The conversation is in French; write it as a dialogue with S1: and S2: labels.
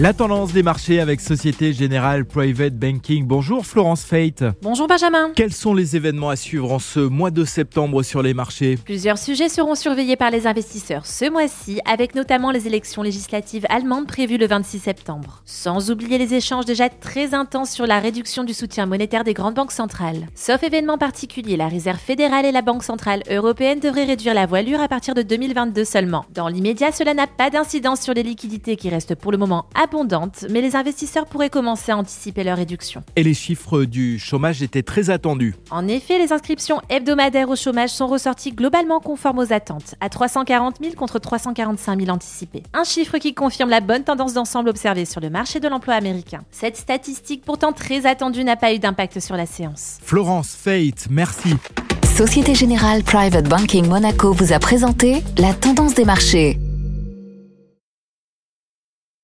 S1: La tendance des marchés avec Société Générale Private Banking. Bonjour Florence Fate.
S2: Bonjour Benjamin.
S1: Quels sont les événements à suivre en ce mois de septembre sur les marchés?
S2: Plusieurs sujets seront surveillés par les investisseurs ce mois-ci, avec notamment les élections législatives allemandes prévues le 26 septembre. Sans oublier les échanges déjà très intenses sur la réduction du soutien monétaire des grandes banques centrales. Sauf événement particulier, la Réserve fédérale et la Banque centrale européenne devraient réduire la voilure à partir de 2022 seulement. Dans l'immédiat, cela n'a pas d'incidence sur les liquidités qui restent pour le moment à abondante, mais les investisseurs pourraient commencer à anticiper leur réduction.
S1: Et les chiffres du chômage étaient très attendus.
S2: En effet, les inscriptions hebdomadaires au chômage sont ressorties globalement conformes aux attentes, à 340 000 contre 345 000 anticipés. Un chiffre qui confirme la bonne tendance d'ensemble observée sur le marché de l'emploi américain. Cette statistique, pourtant très attendue, n'a pas eu d'impact sur la séance.
S1: Florence Fate, merci.
S3: Société Générale Private Banking Monaco vous a présenté la tendance des marchés.